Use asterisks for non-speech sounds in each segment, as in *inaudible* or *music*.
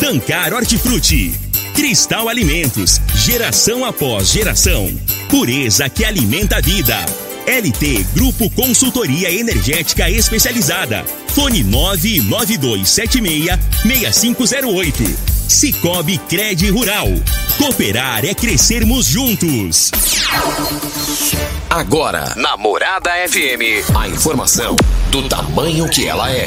Tancar Hortifruti. Cristal Alimentos. Geração após geração. Pureza que alimenta a vida. LT Grupo Consultoria Energética Especializada. Fone 99276-6508. Cicobi Cred Rural. Cooperar é crescermos juntos. Agora, na Morada FM, a informação do tamanho que ela é.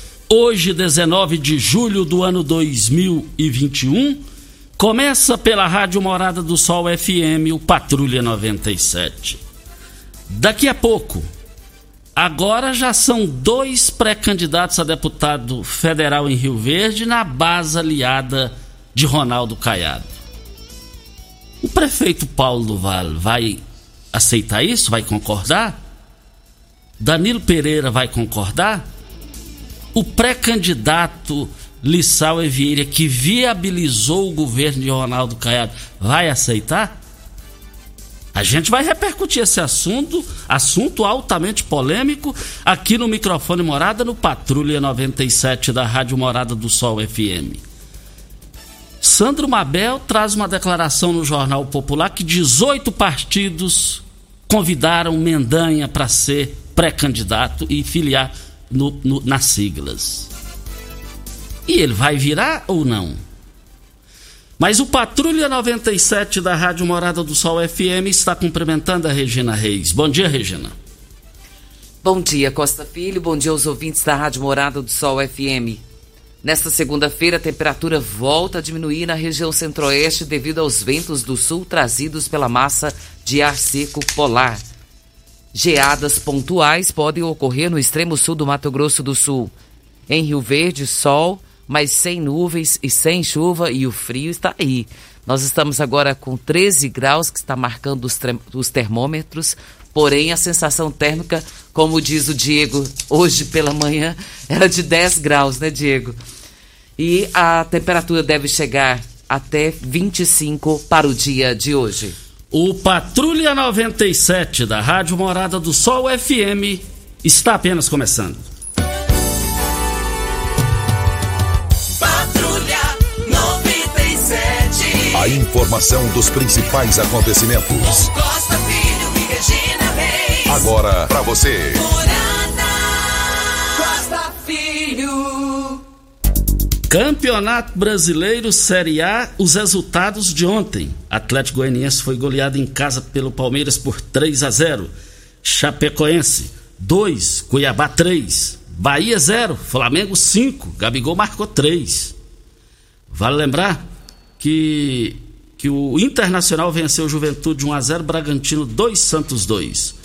Hoje, 19 de julho do ano 2021, começa pela Rádio Morada do Sol FM, o Patrulha 97. Daqui a pouco, agora já são dois pré-candidatos a deputado federal em Rio Verde na base aliada de Ronaldo Caiado. O prefeito Paulo Vale vai aceitar isso? Vai concordar? Danilo Pereira vai concordar? O pré-candidato Lissau Evieira, que viabilizou o governo de Ronaldo Caiado, vai aceitar? A gente vai repercutir esse assunto, assunto altamente polêmico, aqui no microfone Morada, no Patrulha 97 da Rádio Morada do Sol FM. Sandro Mabel traz uma declaração no Jornal Popular que 18 partidos convidaram Mendanha para ser pré-candidato e filiar no, no, nas siglas. E ele vai virar ou não? Mas o Patrulha 97 da Rádio Morada do Sol FM está cumprimentando a Regina Reis. Bom dia, Regina. Bom dia, Costa Filho. Bom dia aos ouvintes da Rádio Morada do Sol FM. Nesta segunda-feira, a temperatura volta a diminuir na região centro-oeste devido aos ventos do sul trazidos pela massa de ar seco polar. Geadas pontuais podem ocorrer no extremo sul do Mato Grosso do Sul. Em Rio Verde, sol, mas sem nuvens e sem chuva e o frio está aí. Nós estamos agora com 13 graus, que está marcando os, os termômetros, porém a sensação térmica, como diz o Diego hoje pela manhã, era de 10 graus, né, Diego? E a temperatura deve chegar até 25 para o dia de hoje. O Patrulha 97 da Rádio Morada do Sol FM está apenas começando. Patrulha 97. A informação dos principais acontecimentos. Costa Filho e Regina Reis. Agora para você. Costa Filho. Campeonato Brasileiro Série A, os resultados de ontem. Atlético Goianiense foi goleado em casa pelo Palmeiras por 3 a 0. Chapecoense 2, Cuiabá 3, Bahia 0, Flamengo 5, Gabigol marcou 3. Vale lembrar que que o Internacional venceu o Juventude 1 a 0, Bragantino 2, Santos 2.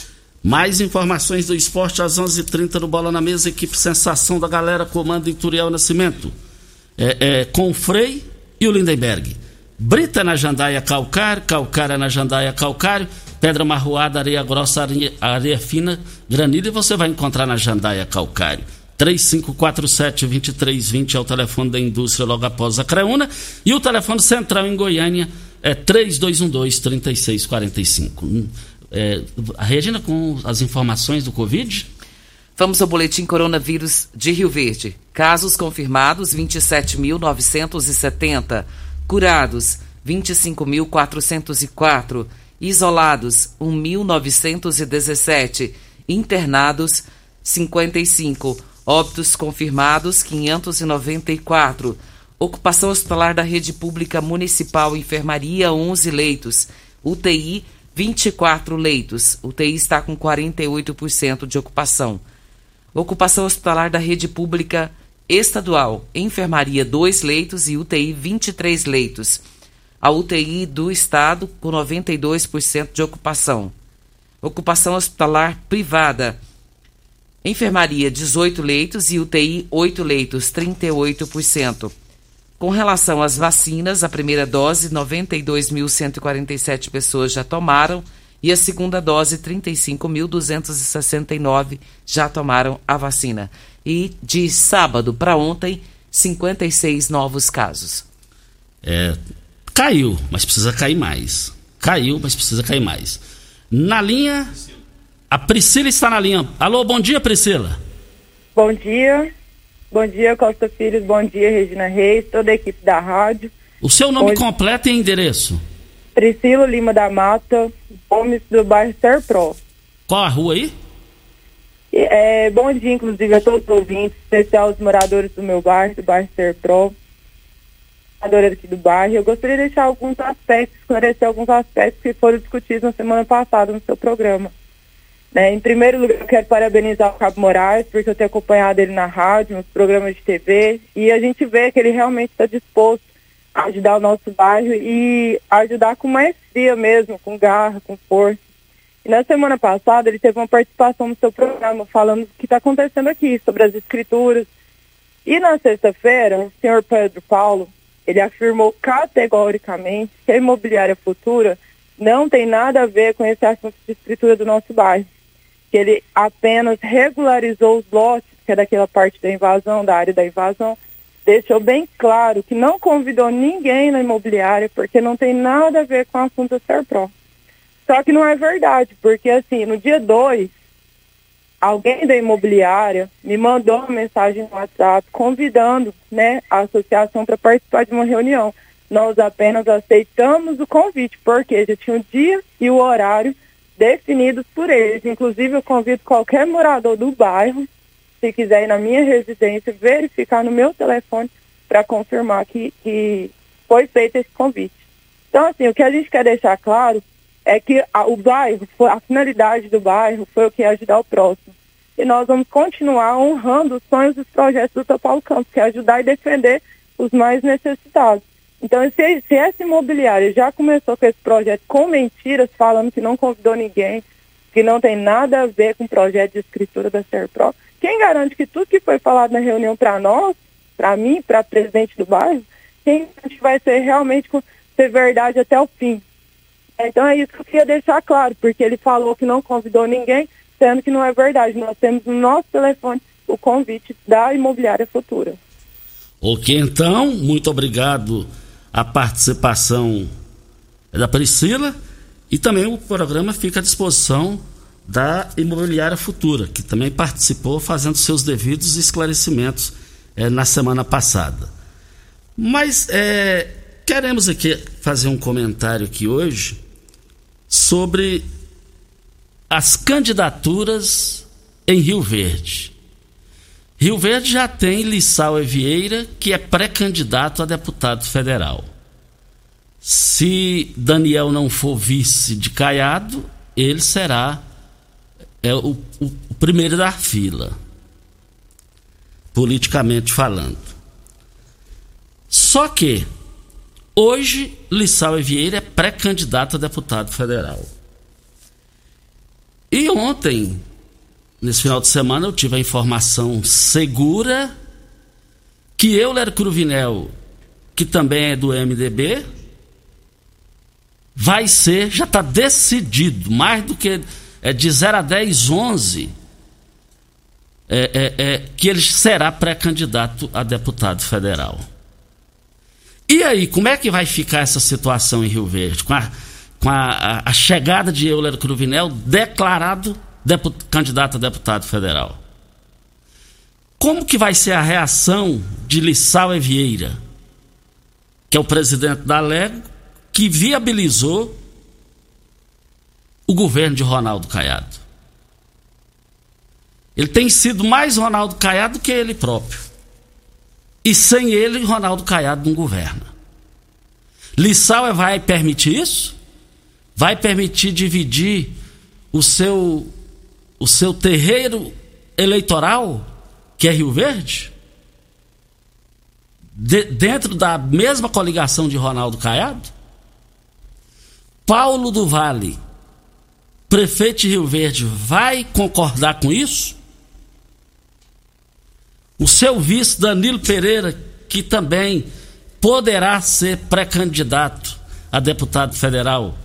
Mais informações do esporte às 11:30 h 30 no Bola na Mesa, equipe Sensação da Galera, comando Ituriel Nascimento é, é, com Frei e o Lindenberg. Brita na jandaia calcário, calcária na jandaia calcário, pedra marroada, areia grossa, areia, areia fina, granilha e você vai encontrar na jandaia calcário. 3547-2320 é o telefone da indústria logo após a Creuna e o telefone central em Goiânia É 3212-3645. É, a Regina, com as informações do Covid? Vamos ao boletim coronavírus de Rio Verde. Casos confirmados 27.970. Curados 25.404. Isolados 1.917. Internados 55. Óbitos confirmados 594. Ocupação hospitalar da rede pública municipal enfermaria 11 leitos. UTI 24 leitos. UTI está com 48% de ocupação. Ocupação hospitalar da rede pública estadual, enfermaria 2 leitos e UTI 23 leitos. A UTI do estado com 92% de ocupação. Ocupação hospitalar privada, enfermaria 18 leitos e UTI 8 leitos, 38%. Com relação às vacinas, a primeira dose, 92.147 pessoas já tomaram e a segunda dose, 35.269 já tomaram a vacina. E de sábado para ontem, 56 novos casos. É, caiu, mas precisa cair mais. Caiu, mas precisa cair mais. Na linha, a Priscila está na linha. Alô, bom dia, Priscila. Bom dia. Bom dia, Costa Filhos. Bom dia, Regina Reis, toda a equipe da rádio. O seu nome Bom- completo e endereço? Priscila Lima da Mata, Gomes do bairro Serpro. Qual a rua aí? É, bom dia, inclusive, a todos os ouvintes, especial aos moradores do meu bairro, do bairro Serpro. Moradores aqui do bairro. Eu gostaria de deixar alguns aspectos, esclarecer alguns aspectos que foram discutidos na semana passada no seu programa. Né, em primeiro lugar, eu quero parabenizar o Cabo Moraes, porque eu tenho acompanhado ele na rádio, nos programas de TV, e a gente vê que ele realmente está disposto a ajudar o nosso bairro e ajudar com maestria mesmo, com garra, com força. E na semana passada ele teve uma participação no seu programa falando o que está acontecendo aqui, sobre as escrituras. E na sexta-feira, o senhor Pedro Paulo, ele afirmou categoricamente que a imobiliária futura não tem nada a ver com esse assunto de escritura do nosso bairro. Que ele apenas regularizou os lotes, que é daquela parte da invasão, da área da invasão, deixou bem claro que não convidou ninguém na imobiliária, porque não tem nada a ver com o assunto Serpro. Só que não é verdade, porque assim, no dia 2, alguém da imobiliária me mandou uma mensagem no WhatsApp convidando né, a associação para participar de uma reunião. Nós apenas aceitamos o convite, porque já tinha o dia e o horário definidos por eles. Inclusive, eu convido qualquer morador do bairro, se quiser ir na minha residência, verificar no meu telefone para confirmar que, que foi feito esse convite. Então, assim, o que a gente quer deixar claro é que a, o bairro, a finalidade do bairro foi o que é ajudar o próximo. E nós vamos continuar honrando os sonhos dos projetos do Topal Campos, que é ajudar e defender os mais necessitados. Então, se, se essa imobiliária já começou com esse projeto com mentiras, falando que não convidou ninguém, que não tem nada a ver com o projeto de escritura da Serpro, quem garante que tudo que foi falado na reunião para nós, para mim, para presidente do bairro, quem garante que vai ser realmente ser verdade até o fim? Então é isso que eu queria deixar claro, porque ele falou que não convidou ninguém, sendo que não é verdade. Nós temos no nosso telefone o convite da imobiliária futura. Ok, então, muito obrigado a participação da Priscila e também o programa fica à disposição da Imobiliária Futura, que também participou fazendo seus devidos esclarecimentos eh, na semana passada. Mas eh, queremos aqui fazer um comentário aqui hoje sobre as candidaturas em Rio Verde. Rio Verde já tem Lissau Vieira, que é pré-candidato a deputado federal. Se Daniel não for vice de Caiado, ele será é, o, o- primeiro da fila, politicamente falando. Só que, hoje, Lissau Vieira é pré-candidato a deputado federal. E ontem, nesse final de semana eu tive a informação segura que eu, Léo Cruvinel, que também é do MDB, vai ser, já está decidido, mais do que é, de 0 a 10, 11, é, é, é, que ele será pré-candidato a deputado federal. E aí, como é que vai ficar essa situação em Rio Verde? Com a, com a, a chegada de Euler Cruvinel declarado deput, candidato a deputado federal. Como que vai ser a reação de Lissau Vieira, que é o presidente da Lego, que viabilizou o governo de Ronaldo Caiado? Ele tem sido mais Ronaldo Caiado do que ele próprio. E sem ele, Ronaldo Caiado não governa. Lissau vai permitir isso? Vai permitir dividir o seu, o seu terreiro eleitoral, que é Rio Verde? De, dentro da mesma coligação de Ronaldo Caiado? Paulo do Vale, prefeito de Rio Verde, vai concordar com isso? O seu vice Danilo Pereira, que também poderá ser pré-candidato a deputado federal,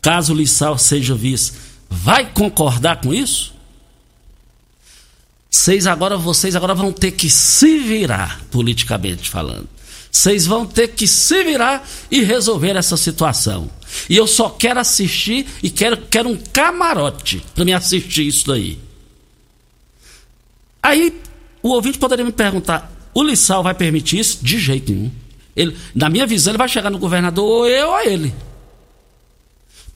caso o Lissau seja vice, vai concordar com isso? Vocês agora, vocês agora vão ter que se virar, politicamente falando. Vocês vão ter que se virar e resolver essa situação. E eu só quero assistir e quero, quero um camarote para me assistir isso daí. Aí o ouvinte poderia me perguntar: o Lissau vai permitir isso? De jeito nenhum. Ele, na minha visão, ele vai chegar no governador ou eu ou ele.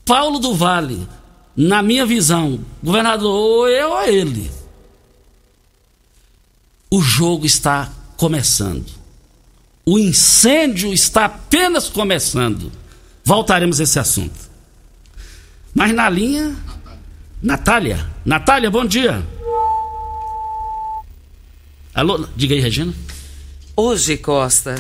Paulo do Vale, na minha visão, governador ou eu ou ele. O jogo está começando. O incêndio está apenas começando. Voltaremos a esse assunto. Mas na linha, Natália. Natália, bom dia. Alô, diga aí, Regina. Hoje, Costa,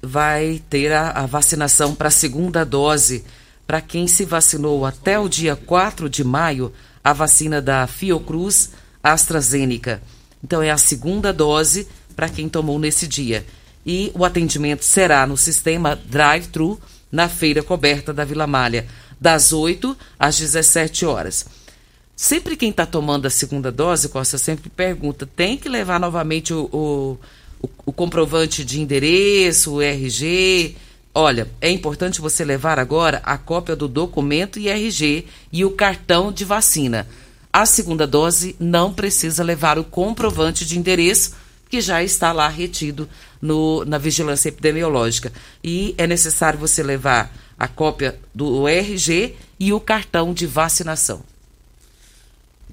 vai ter a, a vacinação para a segunda dose. Para quem se vacinou até o dia 4 de maio, a vacina da Fiocruz AstraZeneca. Então, é a segunda dose para quem tomou nesse dia. E o atendimento será no sistema drive-thru na feira coberta da Vila Malha, das 8 às 17 horas. Sempre quem está tomando a segunda dose, Costa, sempre pergunta: tem que levar novamente o, o, o, comprovante de endereço, o RG? Olha, é importante você levar agora a cópia do documento e RG e o cartão de vacina. A segunda dose não precisa levar o comprovante de endereço, que já está lá retido no, na vigilância epidemiológica. E é necessário você levar a cópia do RG e o cartão de vacinação.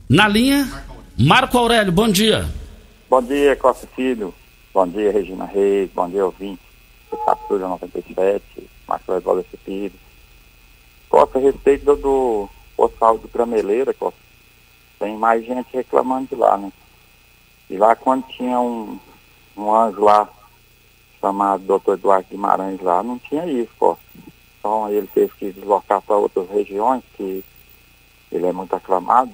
Na linha, Marco Aurélio, bom dia. Bom dia, Costa Filho. Bom dia, Regina Reis. Bom dia, ouvinte. Patrulha 97, Marco Aurélio Filho. Costa, a respeito do, do hospital do Grameleira, Costa, tem mais gente reclamando de lá, né? E lá quando tinha um, um anjo lá, chamado Dr. Eduardo Guimarães lá, não tinha isso, Costa. Então ele teve que deslocar para outras regiões, que ele é muito aclamado.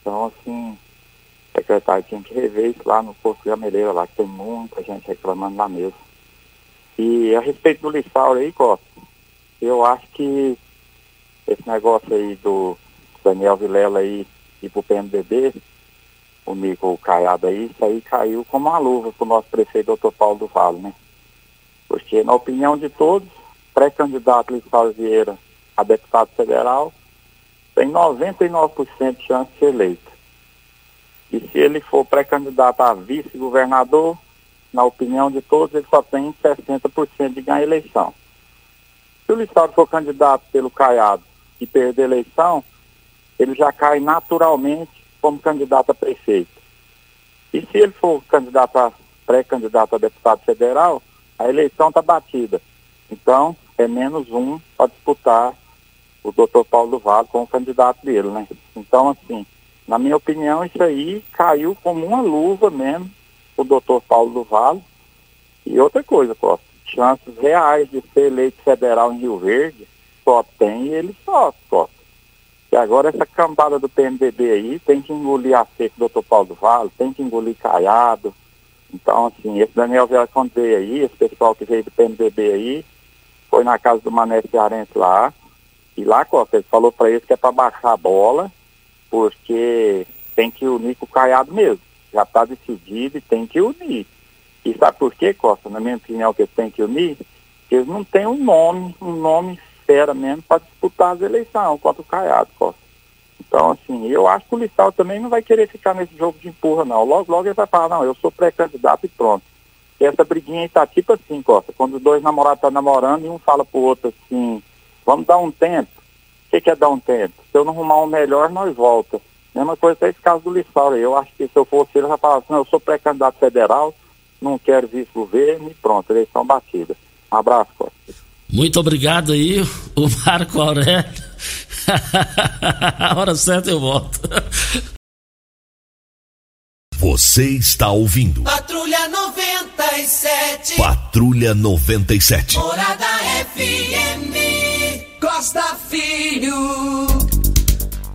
Então, assim, o secretário tinha que rever isso lá no posto Gameleira, lá, que tem muita gente reclamando lá mesmo. E a respeito do Lissauro aí, Costa, eu acho que esse negócio aí do Daniel Vilela aí ir pro PMDB, o Mico Caiado aí, isso aí caiu como uma luva pro nosso prefeito, doutor Paulo do Vale, né? Porque, na opinião de todos, pré-candidato Lissauro Vieira a deputado federal, tem 99% de chance de ser eleito. E se ele for pré-candidato a vice-governador, na opinião de todos, ele só tem 60% de ganhar a eleição. Se o Lissaudo for candidato pelo Caiado e perder a eleição, ele já cai naturalmente como candidato a prefeito. E se ele for candidato a pré-candidato a deputado federal, a eleição está batida. Então, é menos um para disputar o doutor Paulo Vale como candidato dele, né? Então, assim, na minha opinião, isso aí caiu como uma luva mesmo, o doutor Paulo do Vale. E outra coisa, Costa, chances reais de ser eleito federal em Rio Verde, só tem ele só, Costa. E agora essa cambada do PMDB aí tem que engolir a seca do doutor Paulo do Vale, tem que engolir Caiado. Então, assim, esse Daniel Vieira veio aí, esse pessoal que veio do PMDB aí, foi na casa do Mané Cearense lá, e lá, Costa, ele falou para eles que é para baixar a bola, porque tem que unir com o Caiado mesmo. Já está decidido e tem que unir. E sabe por quê, Costa? Na minha opinião, que eles têm que unir? Eles não têm um nome, um nome fera mesmo para disputar as eleições contra o Caiado, Costa. Então, assim, eu acho que o Lissau também não vai querer ficar nesse jogo de empurra, não. Logo, logo ele vai falar, não, eu sou pré-candidato e pronto. E essa briguinha aí tá tipo assim, Costa, quando os dois namorados estão tá namorando e um fala pro outro assim, vamos dar um tempo. O que, que é dar um tempo? Se eu não arrumar um melhor, nós volta. Mesma coisa é esse caso do Lissau. Eu acho que se eu fosse ele, eu já falava assim, eu sou pré-candidato federal, não quero vice-governo e pronto, eleição batida. Um abraço, Costa. Muito obrigado aí, o Marco Aurélio. *laughs* A hora certa eu volto. Você está ouvindo. Patrulha 97. Patrulha 97. Morada FM. Costa Filho.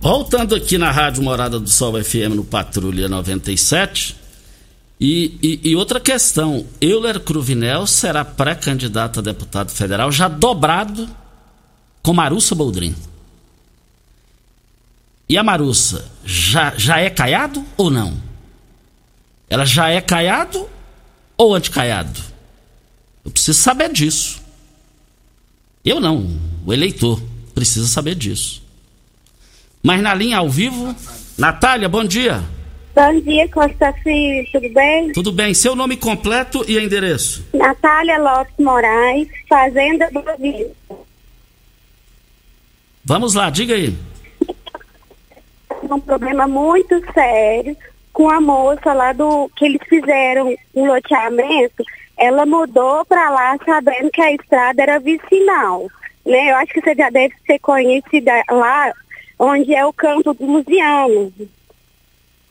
Voltando aqui na Rádio Morada do Sol FM no Patrulha 97. E, e, e outra questão: Euler Cruvinel será pré-candidato a deputado federal já dobrado com Marussa Boldrin. E a Marussa já, já é caiado ou não? Ela já é caiado ou anticaiado? Eu preciso saber disso. Eu não, o eleitor precisa saber disso. Mas na linha ao vivo, Natália, bom dia. Bom dia, Costa Filho, tudo bem? Tudo bem. Seu nome completo e endereço? Natália Lopes Moraes, Fazenda Boa Vista. Vamos lá, diga aí um problema muito sério com a moça lá do que eles fizeram um loteamento. Ela mudou para lá sabendo que a estrada era vicinal. Né? Eu acho que você já deve ser conhecida lá onde é o campo do Lusiano.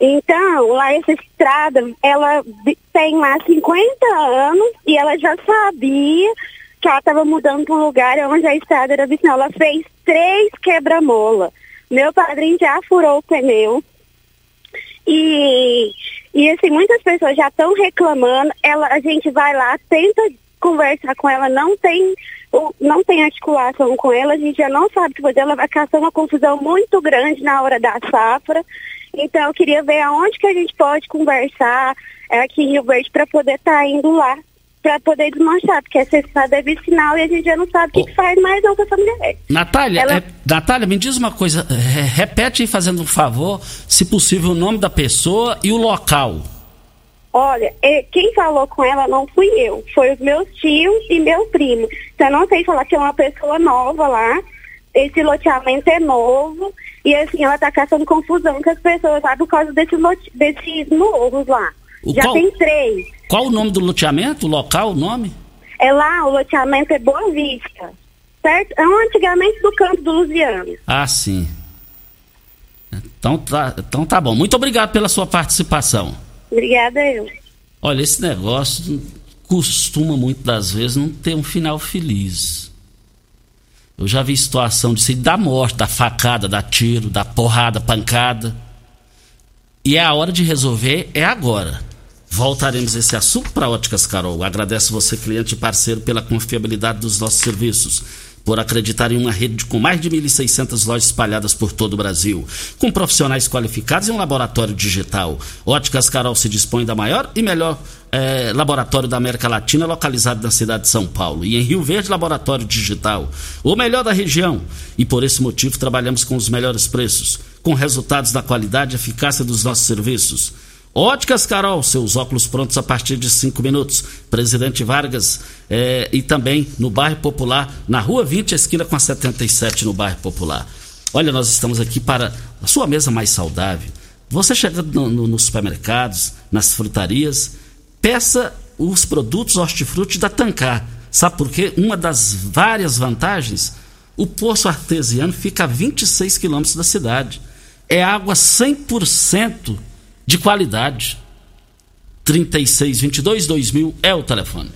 Então, lá essa estrada, ela tem lá 50 anos e ela já sabia que ela estava mudando para um lugar onde a estrada era vicinal. Ela fez três quebra-mola. Meu padrinho já furou o pneu. E, e assim, muitas pessoas já estão reclamando. Ela, a gente vai lá, tenta conversar com ela, não tem, não tem articulação com ela, a gente já não sabe o que fazer, ela vai caçar uma confusão muito grande na hora da safra. Então eu queria ver aonde que a gente pode conversar é, aqui em Rio Verde para poder estar tá indo lá para poder desmanchar, porque essa estrada é vicinal e a gente já não sabe o que, que faz mais não com essa mulher. Natália, Ela... é, Natália, me diz uma coisa, é, repete aí fazendo um favor, se possível, o nome da pessoa e o local. Olha, é, quem falou com ela não fui eu, foi os meus tios e meu primo. Então, eu não sei falar que é uma pessoa nova lá, esse loteamento é novo, e assim, ela tá caçando confusão com as pessoas lá por causa desses, desses morros lá. O Já qual, tem três. Qual o nome do loteamento? O local, o nome? É lá, o loteamento é Boa Vista. Certo? É um antigamente do campo do Luziano. Ah, sim. Então tá, então tá bom. Muito obrigado pela sua participação. Obrigada eu. Olha, esse negócio costuma muitas das vezes não ter um final feliz. Eu já vi situação de da morte, da facada, da tiro, da porrada, pancada. E é a hora de resolver, é agora. Voltaremos esse assunto para Óticas Carol. Agradeço você, cliente e parceiro, pela confiabilidade dos nossos serviços por acreditar em uma rede com mais de 1.600 lojas espalhadas por todo o Brasil, com profissionais qualificados e um laboratório digital. Óticas Carol se dispõe da maior e melhor é, laboratório da América Latina, localizado na cidade de São Paulo. E em Rio Verde, laboratório digital, o melhor da região. E por esse motivo trabalhamos com os melhores preços, com resultados da qualidade e eficácia dos nossos serviços. Óticas Carol, seus óculos prontos a partir de 5 minutos. Presidente Vargas é, e também no bairro Popular, na rua 20, esquina com a 77 no bairro Popular. Olha, nós estamos aqui para a sua mesa mais saudável. Você chegando no, no, nos supermercados, nas frutarias, peça os produtos hortifruti da Tancar. Sabe por quê? Uma das várias vantagens, o poço artesiano fica a 26 quilômetros da cidade. É água 100% de qualidade. 3622 2000 é o telefone.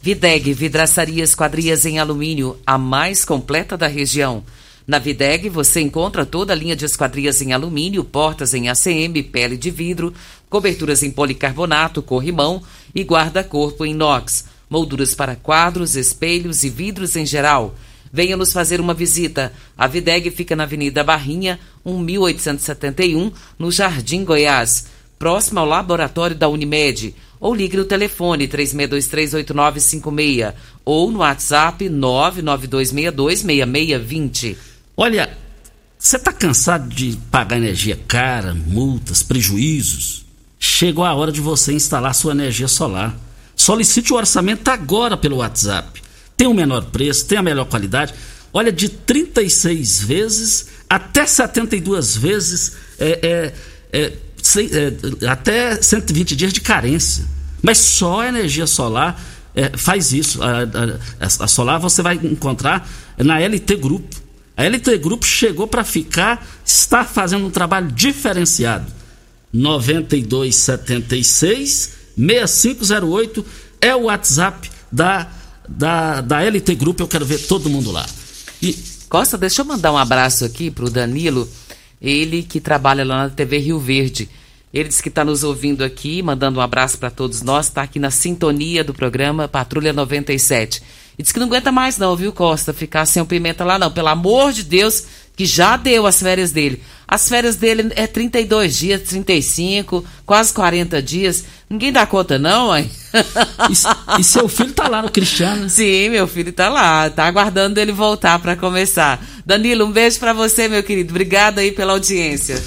Videg Vidraçaria Esquadrias em Alumínio, a mais completa da região. Na Videg você encontra toda a linha de esquadrias em alumínio, portas em ACM, pele de vidro, coberturas em policarbonato, corrimão e guarda-corpo em inox, molduras para quadros, espelhos e vidros em geral. Venha nos fazer uma visita. A Videg fica na Avenida Barrinha, 1871, no Jardim Goiás, próximo ao laboratório da Unimed. ou ligue no telefone 36238956 ou no WhatsApp 992626620. Olha, você está cansado de pagar energia cara, multas, prejuízos? Chegou a hora de você instalar sua energia solar. Solicite o orçamento agora pelo WhatsApp. Tem o menor preço, tem a melhor qualidade. Olha, de 36 vezes até 72 vezes, é, é, é, é, até 120 dias de carência. Mas só a energia solar é, faz isso. A, a, a, solar você vai encontrar na LT Grupo. A LT Grupo chegou para ficar, está fazendo um trabalho diferenciado. 9276 6508 é o WhatsApp da, da, da LT Grupo. Eu quero ver todo mundo lá. E... Costa, deixa eu mandar um abraço aqui pro Danilo, ele que trabalha lá na TV Rio Verde. Ele disse que está nos ouvindo aqui, mandando um abraço para todos nós, está aqui na sintonia do programa Patrulha 97. E disse que não aguenta mais não, viu, Costa, ficar sem o Pimenta lá não. Pelo amor de Deus, que já deu as férias dele. As férias dele é 32 dias, 35, quase 40 dias. Ninguém dá conta não, mãe? E, e seu filho tá lá no Cristiano? *laughs* Sim, meu filho tá lá, tá aguardando ele voltar para começar. Danilo, um beijo para você, meu querido. Obrigada aí pela audiência.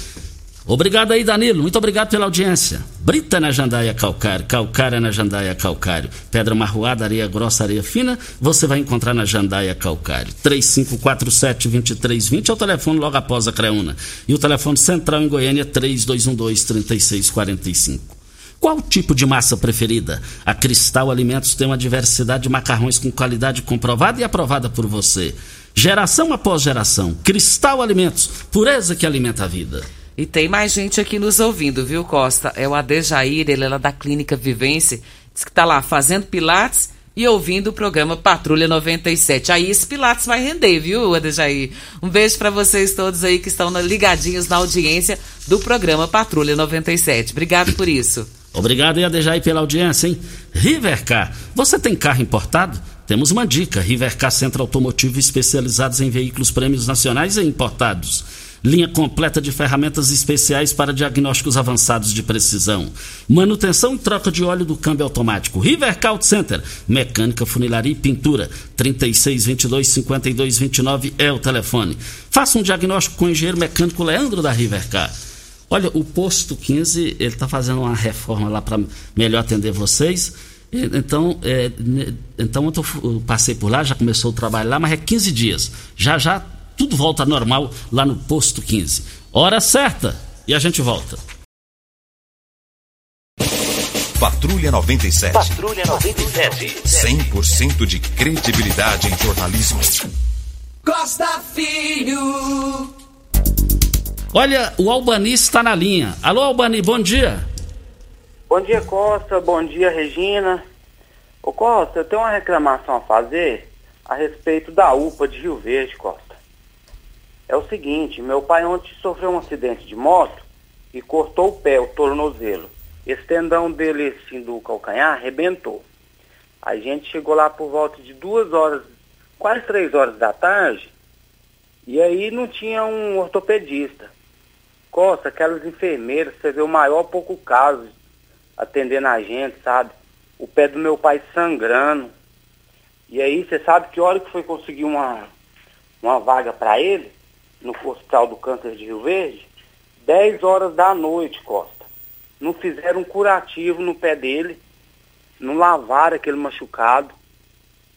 Obrigado aí, Danilo. Muito obrigado pela audiência. Brita na Jandaia Calcário, Calcária na Jandaia Calcário. Pedra marroada, areia grossa, areia fina, você vai encontrar na Jandaia Calcário. 3547-2320 é o telefone logo após a Creuna. E o telefone central em Goiânia, 3212-3645. Qual tipo de massa preferida? A Cristal Alimentos tem uma diversidade de macarrões com qualidade comprovada e aprovada por você. Geração após geração. Cristal Alimentos, pureza que alimenta a vida. E tem mais gente aqui nos ouvindo, viu, Costa? É o Adejair, ele é lá da Clínica Vivência, diz que tá lá fazendo pilates e ouvindo o programa Patrulha 97. Aí esse pilates vai render, viu, Adejair? Um beijo para vocês todos aí que estão ligadinhos na audiência do programa Patrulha 97. Obrigado por isso. Obrigado, Adejair, pela audiência, hein? Rivercar, você tem carro importado? Temos uma dica: Rivercar Centro Automotivo especializados em veículos prêmios nacionais e importados linha completa de ferramentas especiais para diagnósticos avançados de precisão, manutenção e troca de óleo do câmbio automático, Rivercalt Center, mecânica, funilaria e pintura, 3622 5229 é o telefone. Faça um diagnóstico com o engenheiro mecânico Leandro da Rivercar. Olha, o posto 15, ele está fazendo uma reforma lá para melhor atender vocês. Então, é, então eu passei por lá, já começou o trabalho lá, mas é 15 dias. Já já tudo volta normal lá no posto 15. Hora certa e a gente volta. Patrulha 97. Patrulha 97. 100% de credibilidade em jornalismo. Costa Filho. Olha, o Albani está na linha. Alô, Albani, bom dia. Bom dia, Costa. Bom dia, Regina. Ô, Costa, eu tenho uma reclamação a fazer a respeito da UPA de Rio Verde, Costa é o seguinte, meu pai ontem sofreu um acidente de moto e cortou o pé, o tornozelo. Esse tendão dele, assim, do calcanhar, arrebentou. A gente chegou lá por volta de duas horas, quase três horas da tarde, e aí não tinha um ortopedista. Costa, aquelas enfermeiras, você vê o maior pouco caso atendendo a gente, sabe? O pé do meu pai sangrando. E aí, você sabe que hora que foi conseguir uma, uma vaga para ele? No Hospital do Câncer de Rio Verde, 10 horas da noite, Costa. Não fizeram um curativo no pé dele, não lavaram aquele machucado.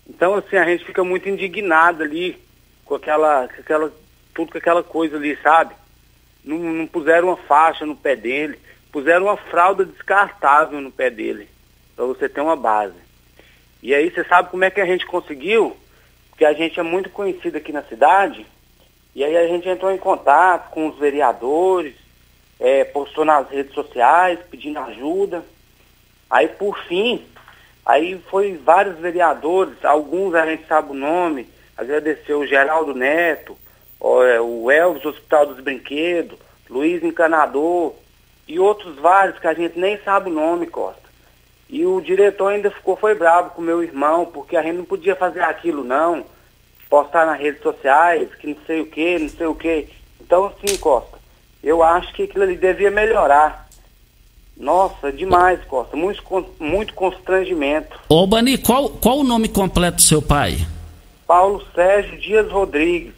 Então, assim, a gente fica muito indignado ali com aquela, com aquela, tudo com aquela coisa ali, sabe? Não, não puseram uma faixa no pé dele, puseram uma fralda descartável no pé dele, para você ter uma base. E aí, você sabe como é que a gente conseguiu? Porque a gente é muito conhecido aqui na cidade, e aí a gente entrou em contato com os vereadores, é, postou nas redes sociais pedindo ajuda. Aí por fim, aí foi vários vereadores, alguns a gente sabe o nome, agradeceu o Geraldo Neto, é, o Elvis Hospital dos Brinquedos, Luiz Encanador e outros vários que a gente nem sabe o nome, Costa. E o diretor ainda ficou, foi bravo com meu irmão, porque a gente não podia fazer aquilo não postar nas redes sociais, que não sei o que, não sei o que. Então, assim, Costa, eu acho que aquilo ali devia melhorar. Nossa, demais, Costa. Muito, muito constrangimento. Ô, Bani, qual, qual o nome completo do seu pai? Paulo Sérgio Dias Rodrigues.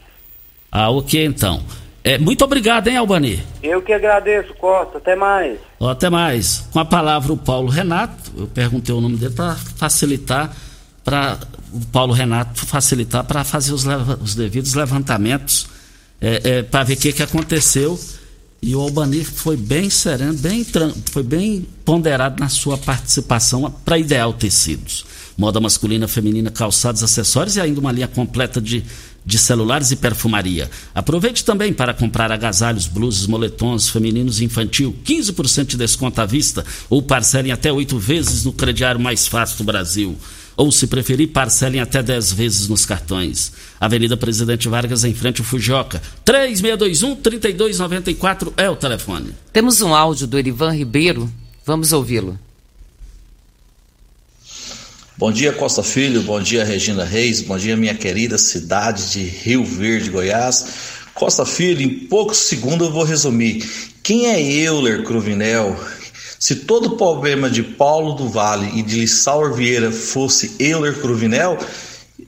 Ah, ok, então. É, muito obrigado, hein, Albani? Eu que agradeço, Costa. Até mais. até mais. Com a palavra o Paulo Renato. Eu perguntei o nome dele para facilitar, para o Paulo Renato facilitar para fazer os, os, devidos levantamentos, é, é, para ver o que, que aconteceu. E o Albani foi bem sereno, bem, foi bem ponderado na sua participação para Ideal Tecidos. Moda masculina, feminina, calçados, acessórios e ainda uma linha completa de de celulares e perfumaria. Aproveite também para comprar agasalhos, blusas, moletons femininos e infantil, 15% de desconto à vista ou parcelem até oito vezes no crediário mais fácil do Brasil. Ou, se preferir, parcelem até 10 vezes nos cartões. Avenida Presidente Vargas, em frente ao Fujoca. 3621-3294 é o telefone. Temos um áudio do Erivan Ribeiro. Vamos ouvi-lo. Bom dia, Costa Filho. Bom dia, Regina Reis. Bom dia, minha querida cidade de Rio Verde, Goiás. Costa Filho, em poucos segundos eu vou resumir. Quem é Euler Cruvinel? Se todo o problema de Paulo do Vale e de Lissauer Vieira fosse Euler Cruvinel,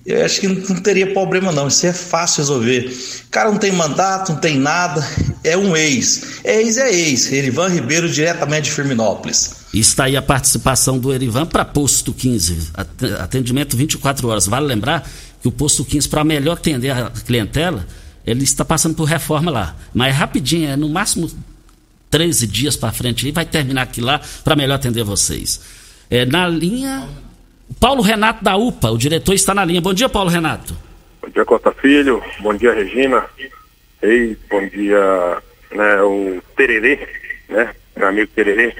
eu acho que não teria problema não, isso é fácil resolver. O cara não tem mandato, não tem nada, é um ex. Ex é ex, Erivan Ribeiro diretamente de Firminópolis. Está aí a participação do Erivan para posto 15, atendimento 24 horas. Vale lembrar que o posto 15, para melhor atender a clientela, ele está passando por reforma lá. Mas é rapidinho, é no máximo 13 dias para frente e vai terminar aqui lá para melhor atender vocês. É, na linha, Paulo Renato da UPA, o diretor está na linha. Bom dia, Paulo Renato. Bom dia, Costa Filho. Bom dia, Regina. Ei, bom dia, né, o Tererê, né, meu amigo Tererê.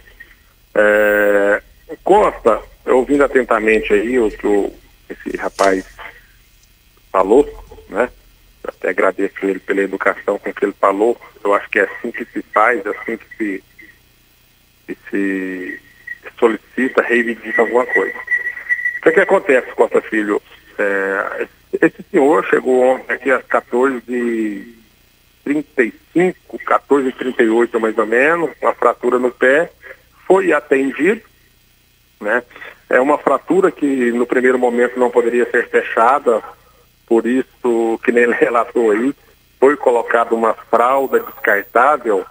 É, Costa, ouvindo atentamente aí o que esse rapaz falou, né? Até agradeço ele pela educação com que ele falou. Eu acho que é assim que se faz, é assim que se, que se solicita, reivindica alguma coisa. O que, é que acontece, Costa Filho? É, esse senhor chegou ontem aqui às 14h35, 14h38 mais ou menos, uma fratura no pé, foi atendido, né? É uma fratura que no primeiro momento não poderia ser fechada, por isso que nem *laughs* ele relatou aí, foi colocada uma fralda descartável,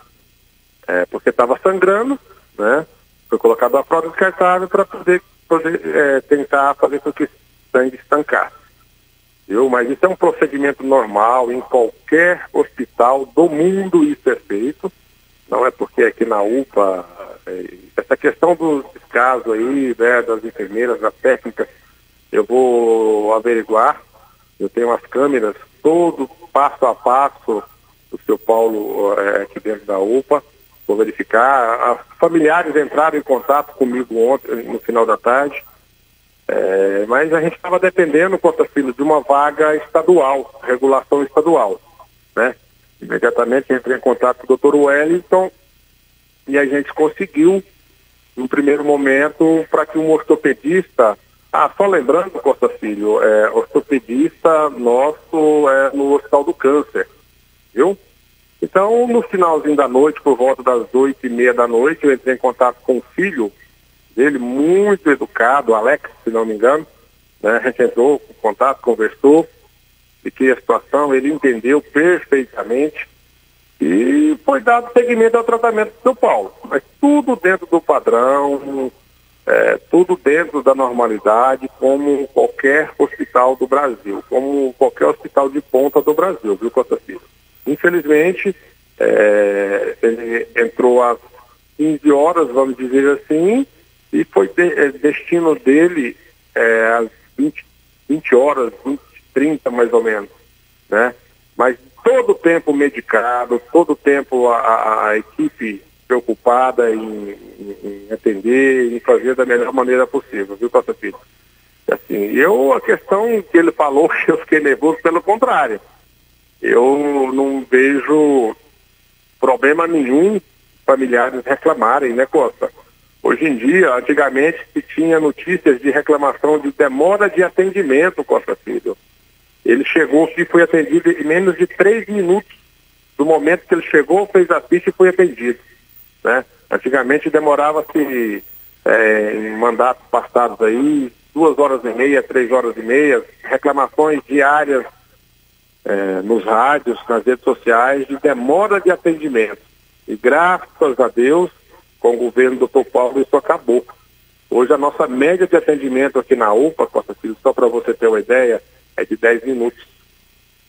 é, porque estava sangrando, né? Foi colocada uma fralda descartável para poder, poder é, tentar fazer com que o sangue estancasse. Viu? Mas isso é um procedimento normal em qualquer hospital do mundo isso é feito. Não é porque aqui na UPA é, essa questão dos casos aí, né, das enfermeiras, das técnicas, eu vou averiguar. Eu tenho as câmeras, todo passo a passo do seu Paulo é, aqui dentro da UPA, vou verificar. As familiares entraram em contato comigo ontem, no final da tarde, é, mas a gente estava dependendo, Costa Filho, de uma vaga estadual, regulação estadual, né? Imediatamente entrei em contato com o doutor Wellington, e a gente conseguiu, no primeiro momento, para que um ortopedista. Ah, só lembrando, Costa Filho, é, ortopedista nosso é no Hospital do Câncer, viu? Então, no finalzinho da noite, por volta das oito e meia da noite, eu entrei em contato com o filho dele, muito educado, Alex, se não me engano. Né? A gente entrou em contato, conversou, que a situação, ele entendeu perfeitamente e foi dado seguimento ao tratamento do Paulo. Mas tudo dentro do padrão, é, tudo dentro da normalidade, como qualquer hospital do Brasil, como qualquer hospital de ponta do Brasil, viu, Costa Filho? Infelizmente, é, ele entrou às 15 horas, vamos dizer assim, e foi de, é, destino dele é, às 20, 20 horas, 20, 30 mais ou menos, né? Mas todo o tempo medicado, todo o tempo a, a, a equipe preocupada em, em, em, atender, em fazer da melhor maneira possível, viu, Costa Filho? Assim, eu, a questão que ele falou, *laughs* eu fiquei nervoso, pelo contrário. Eu não vejo problema nenhum familiares reclamarem, né, Costa? Hoje em dia, antigamente, se tinha notícias de reclamação de demora de atendimento, Costa Filho. Ele chegou e foi atendido em menos de três minutos do momento que ele chegou, fez a ficha e foi atendido. Né? Antigamente demorava-se é, em mandatos passados aí, duas horas e meia, três horas e meia, reclamações diárias é, nos rádios, nas redes sociais, de demora de atendimento. E graças a Deus, com o governo do Dr. Paulo, isso acabou. Hoje a nossa média de atendimento aqui na UPA, Costa Filho, só para você ter uma ideia, é de 10 minutos.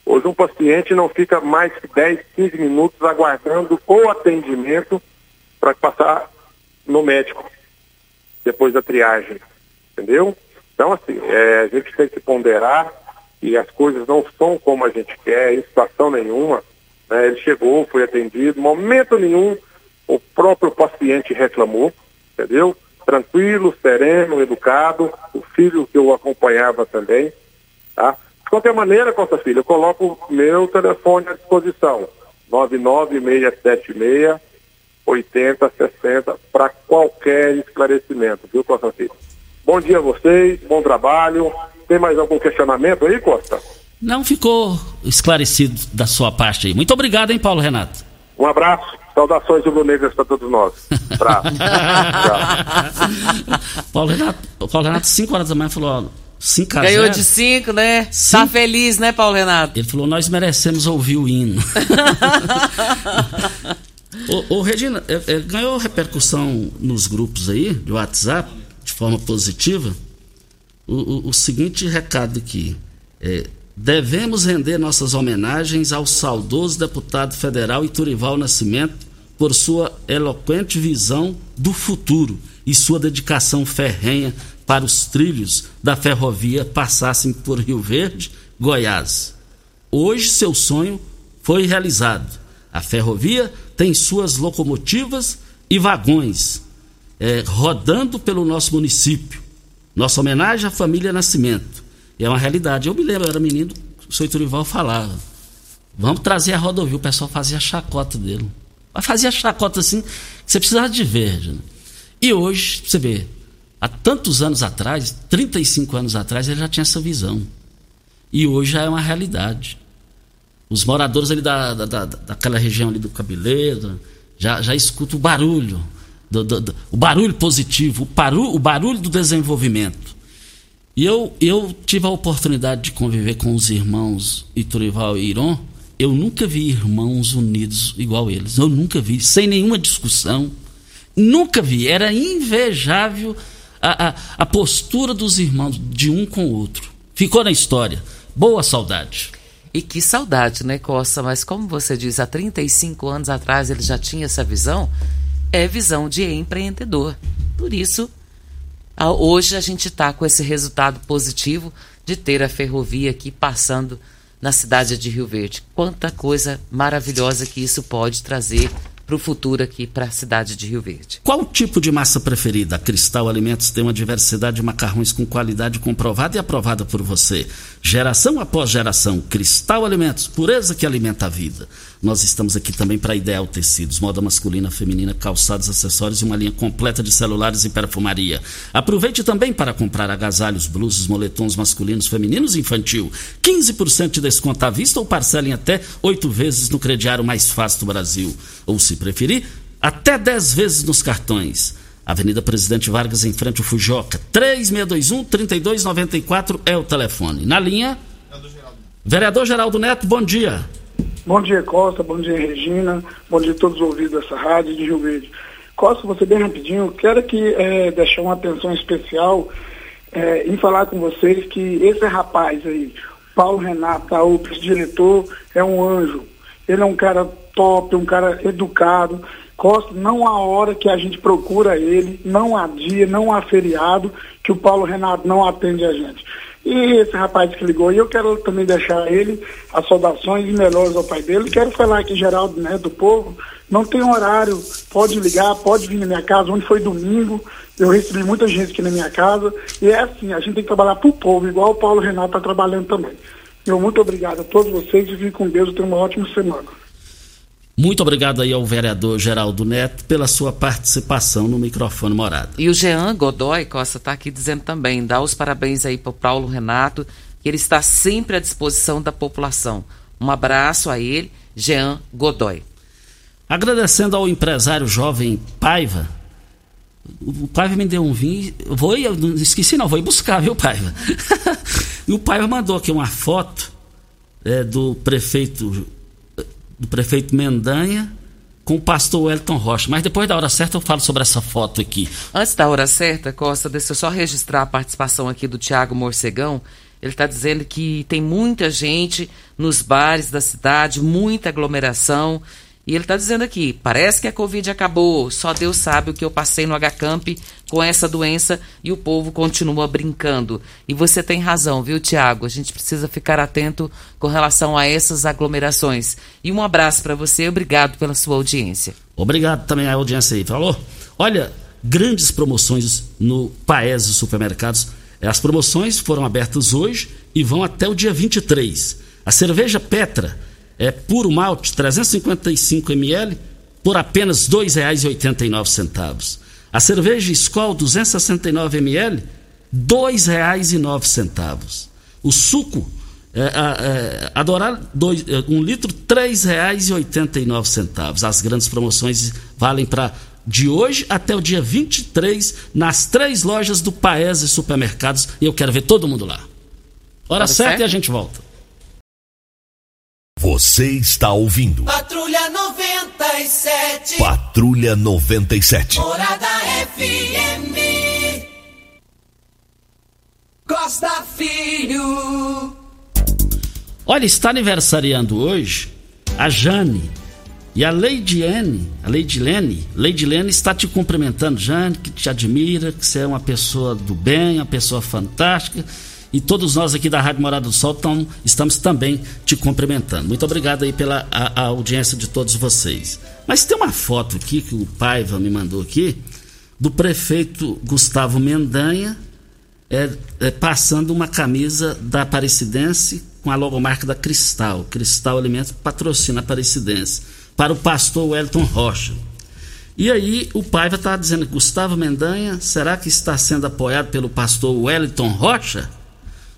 Hoje um paciente não fica mais que 10, 15 minutos aguardando o atendimento para passar no médico, depois da triagem. Entendeu? Então, assim, é, a gente tem que ponderar e as coisas não são como a gente quer, em situação nenhuma. Né? Ele chegou, foi atendido, momento nenhum o próprio paciente reclamou, entendeu? Tranquilo, sereno, educado, o filho que eu acompanhava também, tá? De qualquer maneira, Costa Filho, eu coloco meu telefone à disposição, 99676 8060 para qualquer esclarecimento, viu, Costa Filho? Bom dia a vocês, bom trabalho. Tem mais algum questionamento aí, Costa? Não ficou esclarecido da sua parte aí. Muito obrigado, hein, Paulo Renato? Um abraço. Saudações rubro-negras para todos nós. *laughs* Paulo Renato, Paulo Renato, 5 horas da manhã, falou: ó, 5 a Ganhou 0. de 5, né? Sim. Tá feliz, né, Paulo Renato? Ele falou: nós merecemos ouvir o hino. *laughs* ô, ô, Regina, é, é, ganhou repercussão nos grupos aí, de WhatsApp, de forma positiva, o, o- o seguinte recado aqui. É, devemos render nossas homenagens ao saudoso deputado federal Iturival Nascimento por sua eloquente visão do futuro e sua dedicação ferrenha para os trilhos da ferrovia passassem por Rio Verde, Goiás. Hoje seu sonho foi realizado. A ferrovia tem suas locomotivas e vagões eh, rodando pelo nosso município. Nossa homenagem à família Nascimento. E é uma realidade. Eu me lembro, eu era menino, o senhor Turival falava. Vamos trazer a rodovia. O pessoal fazia chacota dele. Mas fazia chacota assim, você precisava de verde. né? E hoje, você vê, há tantos anos atrás, 35 anos atrás, ele já tinha essa visão. E hoje já é uma realidade. Os moradores ali da, da, da- daquela região ali do Cabeleiro já, já escutam o barulho, do- do- do- o barulho positivo, o, paru, o barulho do desenvolvimento. E eu, eu tive a oportunidade de conviver com os irmãos Iturival e Iron. Eu nunca vi irmãos unidos igual eles. Eu nunca vi, sem nenhuma discussão. Nunca vi. Era invejável a, a, a postura dos irmãos de um com o outro. Ficou na história. Boa saudade. E que saudade, né, Costa? Mas como você diz, há 35 anos atrás ele já tinha essa visão, é visão de empreendedor. Por isso, hoje a gente está com esse resultado positivo de ter a ferrovia aqui passando na cidade de Rio Verde. Quanta coisa maravilhosa que isso pode trazer para o futuro aqui para a cidade de Rio Verde. Qual tipo de massa preferida? A Cristal Alimentos tem uma diversidade de macarrões com qualidade comprovada e aprovada por você. Geração após geração. Cristal Alimentos, pureza que alimenta a vida. Nós estamos aqui também para Ideal Tecidos, moda masculina, feminina, calçados, acessórios e uma linha completa de celulares e perfumaria. Aproveite também para comprar agasalhos, blusas, moletons masculinos, femininos e infantil. 15% de desconto à vista ou parcelem até oito vezes no crediário mais fácil do Brasil. Ou, se preferir, até 10 vezes nos cartões. Avenida Presidente Vargas, em frente ao Fujoca. 3621-3294 é o telefone. Na linha, Vereador Geraldo Neto, bom dia. Bom dia, Costa. Bom dia, Regina. Bom dia a todos os ouvidos dessa rádio de Rio Verde. Costa, você bem rapidinho, quero aqui eh, deixar uma atenção especial eh, em falar com vocês que esse rapaz aí, Paulo Renato, o diretor, é um anjo. Ele é um cara top, um cara educado. Costa, não há hora que a gente procura ele, não há dia, não há feriado que o Paulo Renato não atende a gente. E esse rapaz que ligou, e eu quero também deixar ele as saudações e melhores ao pai dele. Quero falar que Geraldo Neto, do povo, não tem horário, pode ligar, pode vir na minha casa, onde foi domingo, eu recebi muita gente aqui na minha casa, e é assim, a gente tem que trabalhar pro povo, igual o Paulo Renato está trabalhando também. Eu muito obrigado a todos vocês e fiquem com Deus tenham uma ótima semana. Muito obrigado aí ao vereador Geraldo Neto pela sua participação no microfone morada. E o Jean Godoy Costa está aqui dizendo também, dá os parabéns aí para o Paulo Renato, que ele está sempre à disposição da população. Um abraço a ele, Jean Godoy. Agradecendo ao empresário jovem Paiva. O Paiva me deu um vinho. Vou, eu não esqueci, não, vou ir buscar, viu, Paiva? *laughs* e o Paiva mandou aqui uma foto é, do prefeito do prefeito Mendanha com o pastor Wellington Rocha. Mas depois da hora certa eu falo sobre essa foto aqui. Antes da hora certa, Costa, deixa eu só registrar a participação aqui do Tiago Morcegão. Ele está dizendo que tem muita gente nos bares da cidade, muita aglomeração. E ele está dizendo aqui: parece que a Covid acabou, só Deus sabe o que eu passei no H-Camp com essa doença e o povo continua brincando. E você tem razão, viu, Tiago? A gente precisa ficar atento com relação a essas aglomerações. E um abraço para você, obrigado pela sua audiência. Obrigado também à audiência aí, falou? Olha, grandes promoções no Paese Supermercados. As promoções foram abertas hoje e vão até o dia 23. A cerveja Petra é puro malte 355 ml por apenas R$ 2,89. A cerveja Skol 269 ml, R$ 2,09. O suco é, é, Adorar dois, é, um litro, R$ 3,89. As grandes promoções valem para de hoje até o dia 23 nas três lojas do Paese Supermercados e eu quero ver todo mundo lá. Hora certa e a gente volta. Você está ouvindo. Patrulha 97. Patrulha 97. Morada FM. Costa Filho. Olha, está aniversariando hoje a Jane. E a Lady Anne, a Lady Lene, Lady Lene está te cumprimentando, Jane, que te admira, que você é uma pessoa do bem, uma pessoa fantástica e todos nós aqui da Rádio Morada do Sol tam, estamos também te cumprimentando. Muito obrigado aí pela a, a audiência de todos vocês. Mas tem uma foto aqui que o Paiva me mandou aqui do prefeito Gustavo Mendanha é, é, passando uma camisa da Aparecidense com a logomarca da Cristal. Cristal Alimentos patrocina a Aparecidense para o pastor Wellington Rocha. E aí o Paiva está dizendo Gustavo Mendanha, será que está sendo apoiado pelo pastor Wellington Rocha?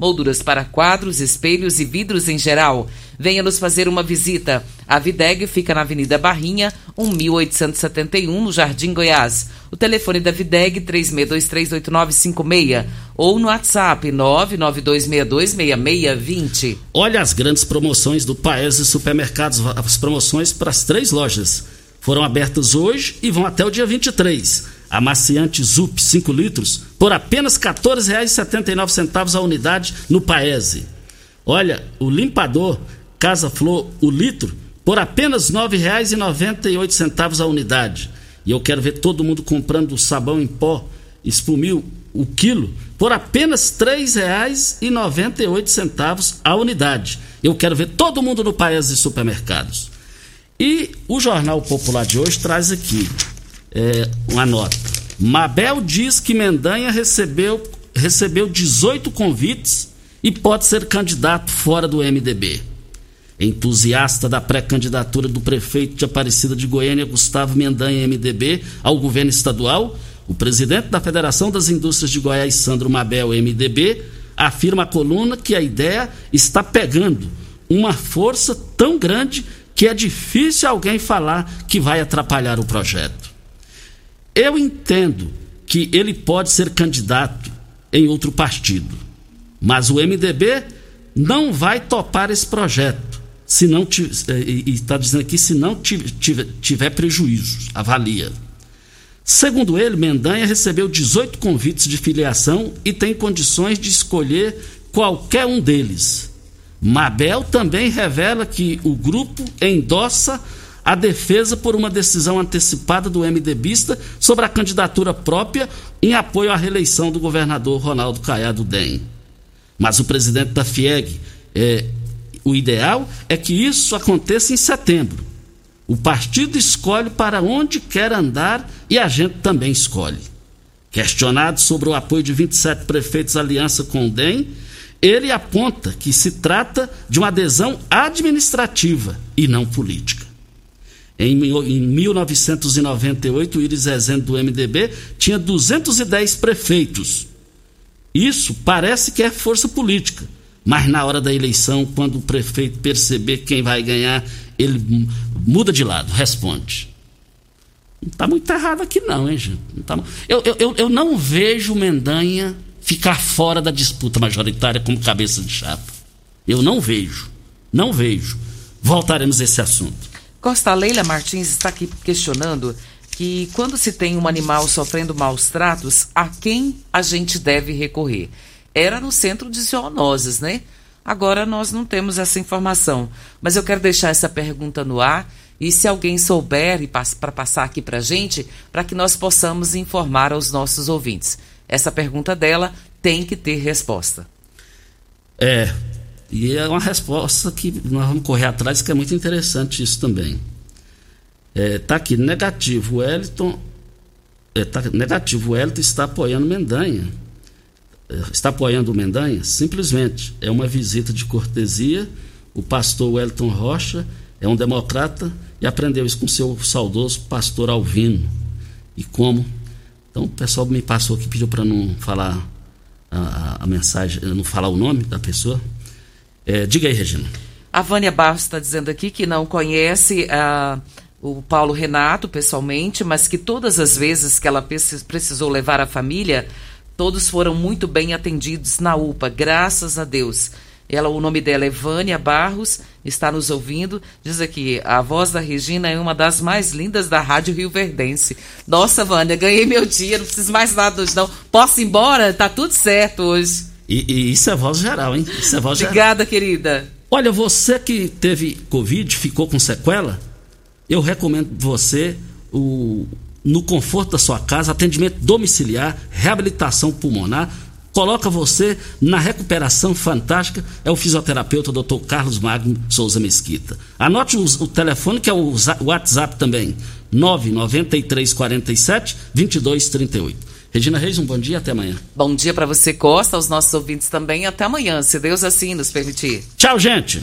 molduras para quadros, espelhos e vidros em geral. Venha nos fazer uma visita. A Videg fica na Avenida Barrinha, 1871, no Jardim Goiás. O telefone da Videg 36238956 ou no WhatsApp 992626620. Olha as grandes promoções do Paese Supermercados, as promoções para as três lojas. Foram abertas hoje e vão até o dia 23. Amaciante Zup 5 litros por apenas R$ 14,79 a unidade no Paese. Olha, o limpador Casa Flor o litro por apenas R$ 9,98 a unidade. E eu quero ver todo mundo comprando sabão em pó espumil o quilo por apenas R$ 3,98 a unidade. Eu quero ver todo mundo no país de supermercados. E o Jornal Popular de hoje traz aqui é, uma nota. Mabel diz que Mendanha recebeu, recebeu 18 convites e pode ser candidato fora do MDB. Entusiasta da pré-candidatura do prefeito de Aparecida de Goiânia, Gustavo Mendanha, MDB, ao governo estadual, o presidente da Federação das Indústrias de Goiás, Sandro Mabel, MDB, afirma à coluna que a ideia está pegando uma força tão grande que é difícil alguém falar que vai atrapalhar o projeto. Eu entendo que ele pode ser candidato em outro partido, mas o MDB não vai topar esse projeto se não eh, e está dizendo aqui se não tiver, tiver prejuízos, avalia. Segundo ele, Mendanha recebeu 18 convites de filiação e tem condições de escolher qualquer um deles. Mabel também revela que o grupo endossa a defesa por uma decisão antecipada do MDBista sobre a candidatura própria em apoio à reeleição do governador Ronaldo Caiado Dem. Mas o presidente da FIEG, é, o ideal é que isso aconteça em setembro. O partido escolhe para onde quer andar e a gente também escolhe. Questionado sobre o apoio de 27 prefeitos aliança com o DEM, ele aponta que se trata de uma adesão administrativa e não política. Em, em 1998, o Iris Rezende do MDB tinha 210 prefeitos. Isso parece que é força política. Mas na hora da eleição, quando o prefeito perceber quem vai ganhar, ele muda de lado, responde. Não está muito errado aqui, não, hein, gente? Não tá... eu, eu, eu não vejo Mendanha ficar fora da disputa majoritária como cabeça de chapa. Eu não vejo. Não vejo. Voltaremos a esse assunto. Costa Leila Martins está aqui questionando que quando se tem um animal sofrendo maus tratos, a quem a gente deve recorrer? Era no centro de zoonoses, né? Agora nós não temos essa informação. Mas eu quero deixar essa pergunta no ar e se alguém souber para passar aqui para a gente, para que nós possamos informar aos nossos ouvintes. Essa pergunta dela tem que ter resposta. É, e é uma resposta que nós vamos correr atrás, que é muito interessante isso também. É, tá aqui, negativo, Wellington. É, tá, negativo, Wellington está apoiando Mendanha. É, está apoiando o Mendanha? Simplesmente. É uma visita de cortesia. O pastor Wellington Rocha é um democrata e aprendeu isso com seu saudoso pastor Alvino. E como? Então o pessoal me passou aqui, pediu para não falar a, a, mensagem, não falar o nome da pessoa. É, diga aí, Regina. A Vânia Barros está dizendo aqui que não conhece uh, o Paulo Renato pessoalmente, mas que todas as vezes que ela precisou levar a família, todos foram muito bem atendidos na UPA, graças a Deus. Ela, o nome dela é Vânia Barros, está nos ouvindo. Diz aqui, a voz da Regina é uma das mais lindas da Rádio Rio Verdense. Nossa, Vânia, ganhei meu dia, não preciso mais nada hoje não. Posso ir embora? Tá tudo certo hoje. E, e isso é voz geral, hein? Isso é voz Obrigada, geral. querida. Olha, você que teve Covid, ficou com sequela, eu recomendo você o, no conforto da sua casa, atendimento domiciliar, reabilitação pulmonar coloca você na recuperação fantástica é o fisioterapeuta Dr. Carlos Magno Souza Mesquita. Anote o, o telefone que é o, o WhatsApp também, 99347 2238. Regina Reis, um bom dia até amanhã. Bom dia para você, Costa, aos nossos ouvintes também. Até amanhã, se Deus assim nos permitir. Tchau, gente.